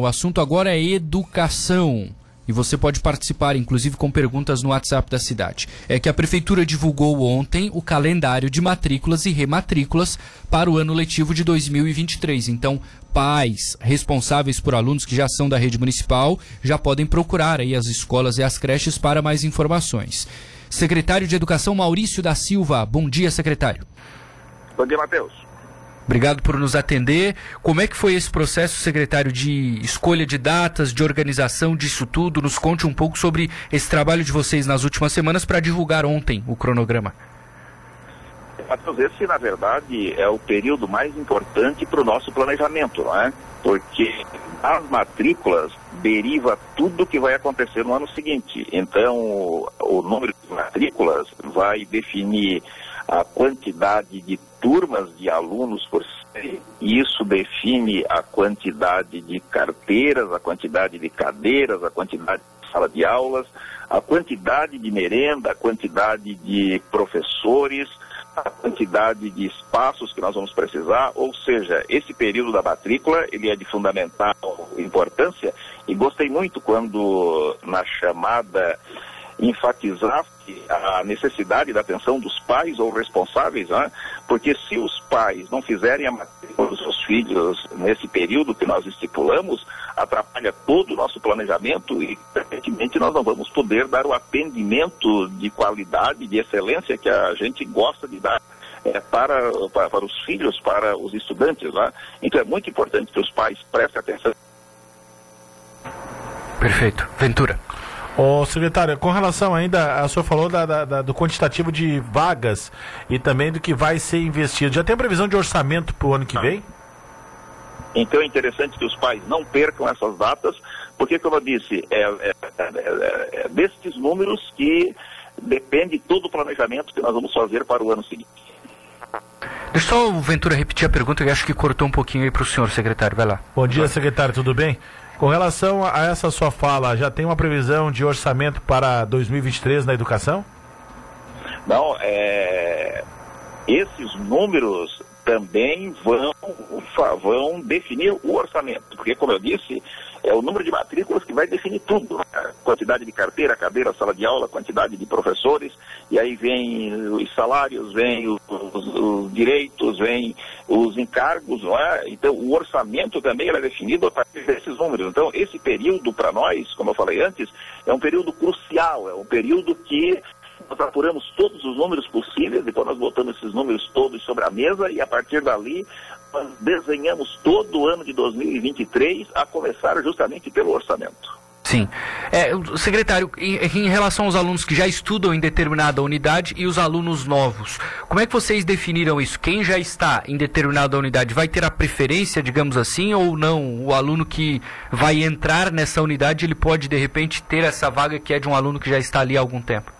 O assunto agora é educação. E você pode participar, inclusive, com perguntas no WhatsApp da cidade. É que a Prefeitura divulgou ontem o calendário de matrículas e rematrículas para o ano letivo de 2023. Então, pais responsáveis por alunos que já são da rede municipal já podem procurar aí as escolas e as creches para mais informações. Secretário de Educação Maurício da Silva. Bom dia, secretário. Bom dia, Matheus. Obrigado por nos atender. Como é que foi esse processo, secretário, de escolha de datas, de organização disso tudo? Nos conte um pouco sobre esse trabalho de vocês nas últimas semanas para divulgar ontem o cronograma. Matheus, esse, na verdade, é o período mais importante para o nosso planejamento, não é? Porque as matrículas deriva tudo que vai acontecer no ano seguinte. Então, o número de matrículas vai definir a quantidade de turmas de alunos por série, isso define a quantidade de carteiras, a quantidade de cadeiras, a quantidade de sala de aulas, a quantidade de merenda, a quantidade de professores, a quantidade de espaços que nós vamos precisar, ou seja, esse período da matrícula, ele é de fundamental importância. E gostei muito quando na chamada enfatizasse a necessidade da atenção dos pais ou responsáveis, né? porque se os pais não fizerem a matrícula dos seus filhos nesse período que nós estipulamos, atrapalha todo o nosso planejamento e, evidentemente, nós não vamos poder dar o atendimento de qualidade, de excelência que a gente gosta de dar é, para, para, para, os filhos, para os estudantes. Né? Então é muito importante que os pais prestem atenção. Perfeito. Ventura. Ô, secretário, com relação ainda, a senhora falou da, da, da, do quantitativo de vagas e também do que vai ser investido. Já tem previsão de orçamento para o ano que vem? Então é interessante que os pais não percam essas datas, porque, como eu disse, é, é, é, é destes números que depende todo o planejamento que nós vamos fazer para o ano seguinte. Deixa só o Ventura repetir a pergunta, que acho que cortou um pouquinho aí para o senhor, secretário. Vai lá. Bom dia, secretário, tudo bem? Com relação a essa sua fala, já tem uma previsão de orçamento para 2023 na educação? Não, é... esses números também vão, vão definir o orçamento, porque, como eu disse, é o número de matrículas que vai definir tudo. Né? Quantidade de carteira, cadeira, sala de aula, quantidade de professores, e aí vem os salários, vem os, os, os direitos, vem os encargos, não é? Então, o orçamento também é definido a partir desses números. Então, esse período para nós, como eu falei antes, é um período crucial, é um período que nós apuramos todos os números possíveis, depois nós botamos esses números todos sobre a mesa e a partir dali nós desenhamos todo o ano de 2023 a começar justamente pelo orçamento. Sim. É, secretário, em, em, relação aos alunos que já estudam em determinada unidade e os alunos novos, como é que vocês definiram isso? Quem já está em determinada unidade vai ter a preferência, digamos assim, ou não? O aluno que vai entrar nessa unidade, ele pode, de repente, ter essa vaga que é de um aluno que já está ali há algum tempo?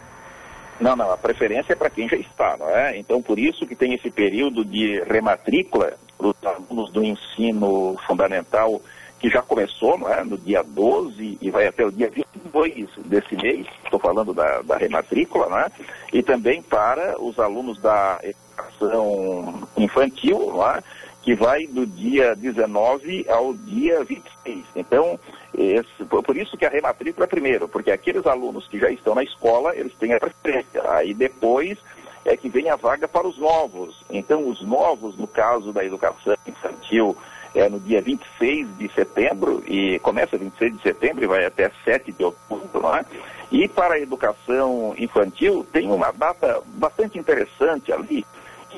Não, não, a preferência é para quem já está, não é? Então, por isso que tem esse período de rematrícula para os alunos do ensino fundamental, que já começou, não é? No dia 12 e vai até o dia 22 desse mês, estou falando da, da rematrícula, é? E também para os alunos da educação infantil, não é? que vai do dia 19 ao dia 26. Então, esse, por isso que a rematrícula é primeiro, porque aqueles alunos que já estão na escola, eles têm a preferência. Aí depois é que vem a vaga para os novos. Então, os novos, no caso da educação infantil, é no dia 26 de setembro, e começa 26 de setembro e vai até 7 de outubro, não é? E para a educação infantil, tem uma data bastante interessante ali,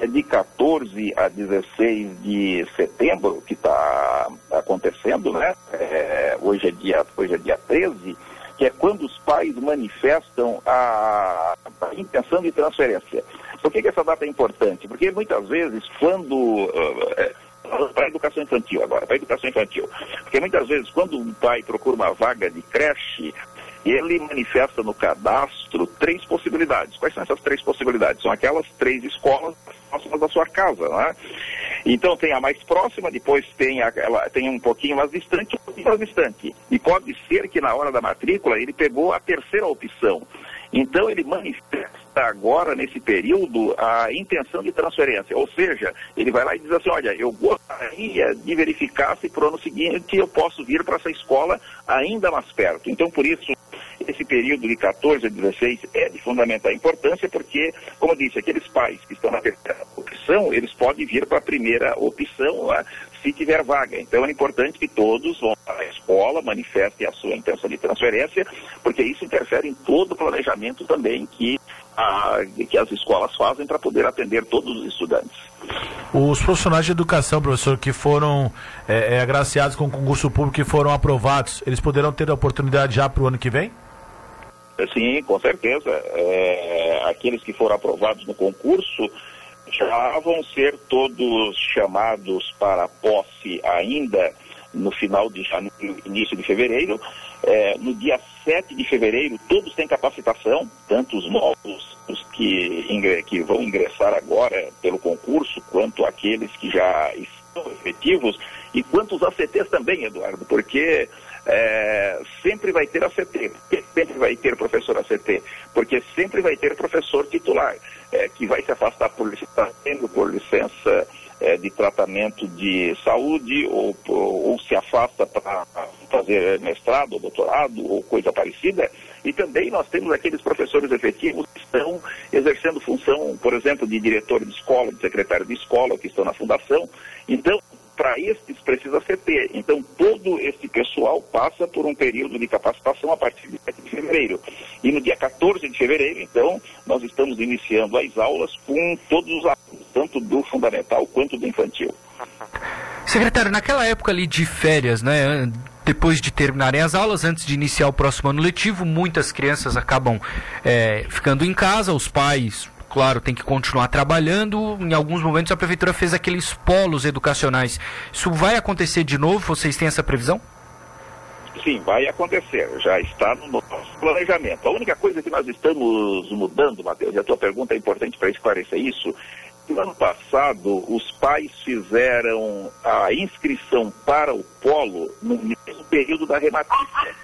é de 14 a 16 de setembro, que está acontecendo, né? É, hoje, é dia, hoje é dia 13, que é quando os pais manifestam a, intenção de transferência. Por que, que, essa data é importante? Porque muitas vezes, quando. Uh, para a educação infantil agora, para a educação infantil. Porque muitas vezes, quando um pai procura uma vaga de creche, ele manifesta no cadastro três possibilidades. Quais são essas três possibilidades? São aquelas três escolas próximas da sua casa, né? Então tem a mais próxima, depois tem, aquela, tem um pouquinho mais distante, um pouquinho mais distante. E pode ser que na hora da matrícula ele pegou a terceira opção. Então ele manifesta agora, nesse período, a intenção de transferência. Ou seja, ele vai lá e diz assim, olha, eu gostaria de verificar se para o ano seguinte eu posso vir para essa escola ainda mais perto. Então, por isso, esse período de 14 a 16 é de fundamental importância, porque, como eu disse, aqueles pais que estão na terceira opção, eles podem vir para a primeira opção lá, se tiver vaga. Então é importante que todos vão escola, manifestem a sua intenção de transferência, porque isso interfere em todo o planejamento também que, a, que as escolas fazem para poder atender todos os estudantes. Os profissionais de educação, professor, que foram é, é, agraciados com concurso público e foram aprovados, eles poderão ter a oportunidade já para o ano que vem? Sim, com certeza. É, aqueles que foram aprovados no concurso já vão ser todos chamados para posse ainda no final de janeiro, início de fevereiro. É, no dia 7 de fevereiro, todos têm capacitação, tanto os novos, os que, que vão ingressar agora pelo concurso, quanto aqueles que já estão efetivos, e quanto os ACTs também, Eduardo, porque é, sempre vai ter ACT, sempre vai ter professor ACT, porque sempre vai ter professor titular, é, que vai se afastar por licença, por licença é, de tratamento de saúde, ou, ou, afasta para fazer mestrado, ou doutorado, ou coisa parecida. E também nós temos aqueles professores efetivos que estão exercendo função, por exemplo, de diretor de escola, de secretário de escola, que estão na fundação. Então, para estes precisa CT. Então, todo esse pessoal passa por um período de capacitação a partir de 7 de fevereiro. E no dia 14 de fevereiro, então, nós estamos iniciando as aulas com todos os alunos, tanto do fundamental quanto do infantil. Secretário, naquela época ali de férias, né, depois de terminarem as aulas, antes de iniciar o próximo ano letivo, muitas crianças acabam é, ficando em casa, os pais claro, tem que continuar trabalhando. Em alguns momentos a prefeitura fez aqueles polos educacionais. Isso vai acontecer de novo? Vocês têm essa previsão? Sim, vai acontecer. Já está no nosso planejamento. A única coisa que nós estamos mudando, Matheus, e a tua pergunta é importante para esclarecer isso. No ano passado, os pais fizeram a inscrição para o polo no mesmo período da rematrícula.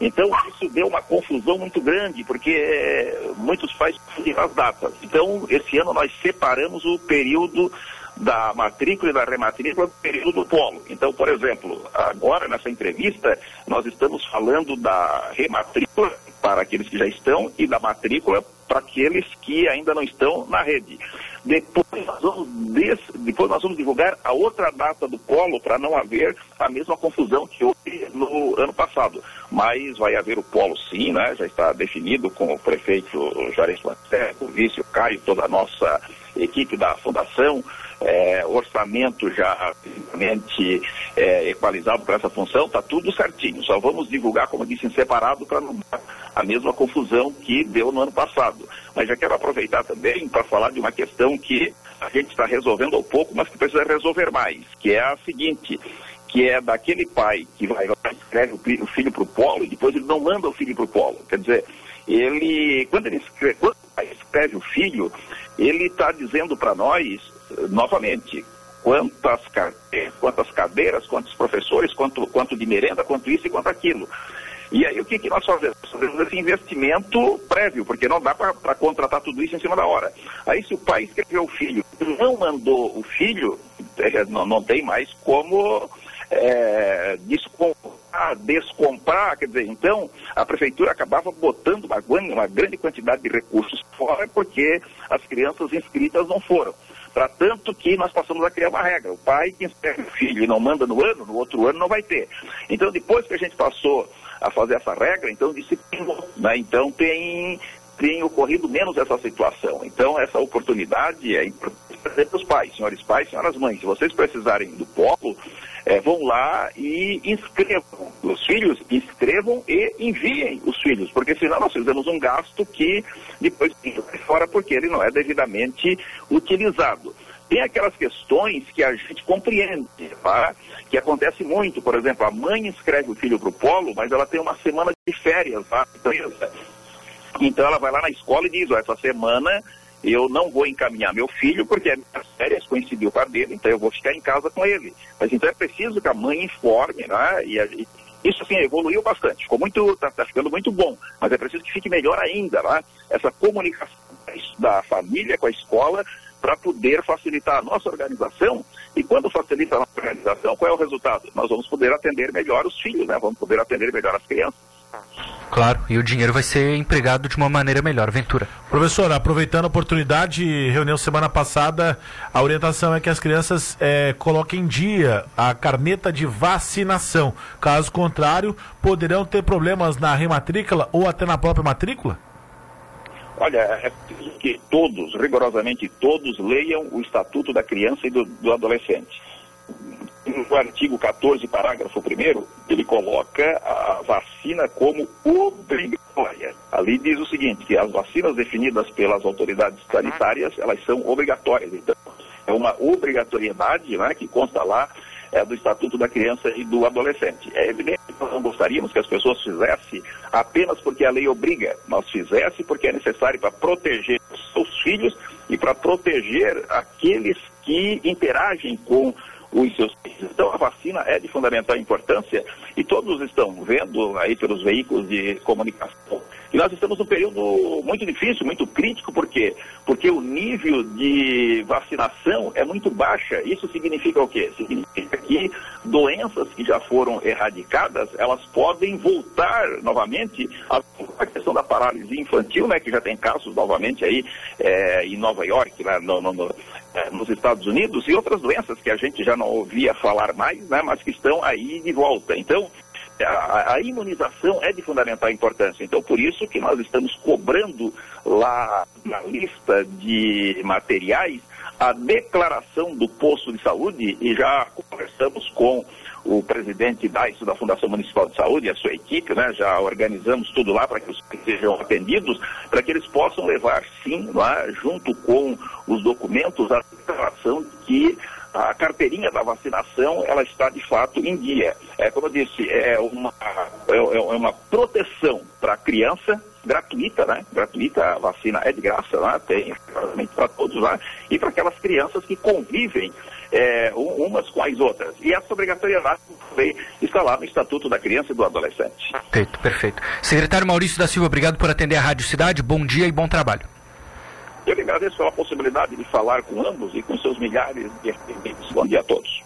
Então, isso deu uma confusão muito grande, porque é, muitos pais confundem as datas. Então, esse ano nós separamos o período da matrícula e da rematrícula do período do polo. Então, por exemplo, agora nessa entrevista, nós estamos falando da rematrícula para aqueles que já estão e da matrícula para aqueles que ainda não estão na rede. Depois nós, vamos des... Depois nós vamos divulgar a outra data do polo para não haver a mesma confusão que houve no ano passado. Mas vai haver o polo sim, né? já está definido com o prefeito Juarez Lancer, o vice, o Caio, toda a nossa equipe da fundação, é, orçamento já realmente é, equalizado para essa função, está tudo certinho. Só vamos divulgar, como disse, em separado para não dar a mesma confusão que deu no ano passado. Mas já quero aproveitar também para falar de uma questão que a gente está resolvendo ao pouco, mas que precisa resolver mais, que é a seguinte, que é daquele pai que vai lá escreve o filho para o polo e depois ele não manda o filho para o polo. Quer dizer, ele, quando ele escreve, quando escreve o filho, ele está dizendo para nós, novamente, quantas, quantas cadeiras, quantos professores, quanto, quanto de merenda, quanto isso e quanto aquilo. E aí o que, que nós fazemos? Fazemos esse investimento prévio, porque não dá para contratar tudo isso em cima da hora. Aí se o pai escreveu o filho, não mandou o filho, é, não, não tem mais como é, descomprar, descomprar, quer dizer, então a prefeitura acabava botando uma, uma grande quantidade de recursos fora porque as crianças inscritas não foram. Para tanto que nós passamos a criar uma regra. O pai que inscreve o filho e não manda no ano, no outro ano não vai ter. Então, depois que a gente passou a fazer essa regra, então disciplinou. Né? Então tem, tem ocorrido menos essa situação. Então, essa oportunidade é para os pais, senhores pais, senhoras mães. Se vocês precisarem do polo, é, vão lá e inscrevam os filhos, inscrevam e enviem os filhos, porque senão nós fizemos um gasto que depois fica fora porque ele não é devidamente utilizado. Tem aquelas questões que a gente compreende, tá? que acontece muito. Por exemplo, a mãe inscreve o filho para o polo, mas ela tem uma semana de férias tá? Então ela vai lá na escola e diz, ó, essa semana eu não vou encaminhar meu filho porque as minhas férias coincidiu com a dele, então eu vou ficar em casa com ele. Mas então é preciso que a mãe informe, né? E, a, e Isso assim evoluiu bastante, ficou muito, está tá ficando muito bom, mas é preciso que fique melhor ainda, né? essa comunicação da família com a escola para poder facilitar a nossa organização. E quando facilita a nossa organização, qual é o resultado? Nós vamos poder atender melhor os filhos, né? vamos poder atender melhor as crianças. Claro, e o dinheiro vai ser empregado de uma maneira melhor. Ventura. Professor, aproveitando a oportunidade, reunião semana passada, a orientação é que as crianças é, coloquem em dia a carneta de vacinação. Caso contrário, poderão ter problemas na rematrícula ou até na própria matrícula? Olha, é que todos, rigorosamente todos, leiam o Estatuto da Criança e do, do Adolescente no artigo 14, parágrafo 1 ele coloca a vacina como obrigatória. Ali diz o seguinte, que as vacinas definidas pelas autoridades sanitárias, elas são obrigatórias. Então, é uma obrigatoriedade né, que consta lá é, do Estatuto da Criança e do Adolescente. É evidente que nós não gostaríamos que as pessoas fizessem apenas porque a lei obriga, mas fizessem porque é necessário para proteger os seus filhos e para proteger aqueles que interagem com os seus filhos. Então, a vacina é de fundamental importância e todos estão vendo aí pelos veículos de comunicação que nós estamos num período muito difícil, muito crítico, por quê? Porque o nível de vacinação é muito baixa. Isso significa o quê? Significa que doenças que já foram erradicadas, elas podem voltar novamente. A questão da paralisia infantil, né, que já tem casos novamente aí é, em Nova York, né, no, no, no nos Estados Unidos e outras doenças que a gente já não ouvia falar mais, né, mas que estão aí de volta. Então, a, a, imunização é de fundamental importância. Então, por isso que nós estamos cobrando lá na lista de materiais a declaração do posto de saúde e já conversamos com o presidente da, da Fundação Municipal de Saúde e a sua equipe, né, já organizamos tudo lá para que os sejam atendidos, para que eles possam levar, sim, lá, junto com os documentos, a declaração de que a carteirinha da vacinação ela está de fato em dia. É, como eu disse, é uma, é, é uma proteção para a criança gratuita, né? Gratuita, a vacina é de graça, né? tem para todos lá, e para aquelas crianças que convivem é, umas com as outras. E essa obrigatoriedade está lá no Estatuto da Criança e do Adolescente. Perfeito, perfeito. Secretário Maurício da Silva, obrigado por atender a Rádio Cidade. Bom dia e bom trabalho. Eu lhe agradeço a possibilidade de falar com ambos e com seus milhares de atendentes. Bom dia a todos.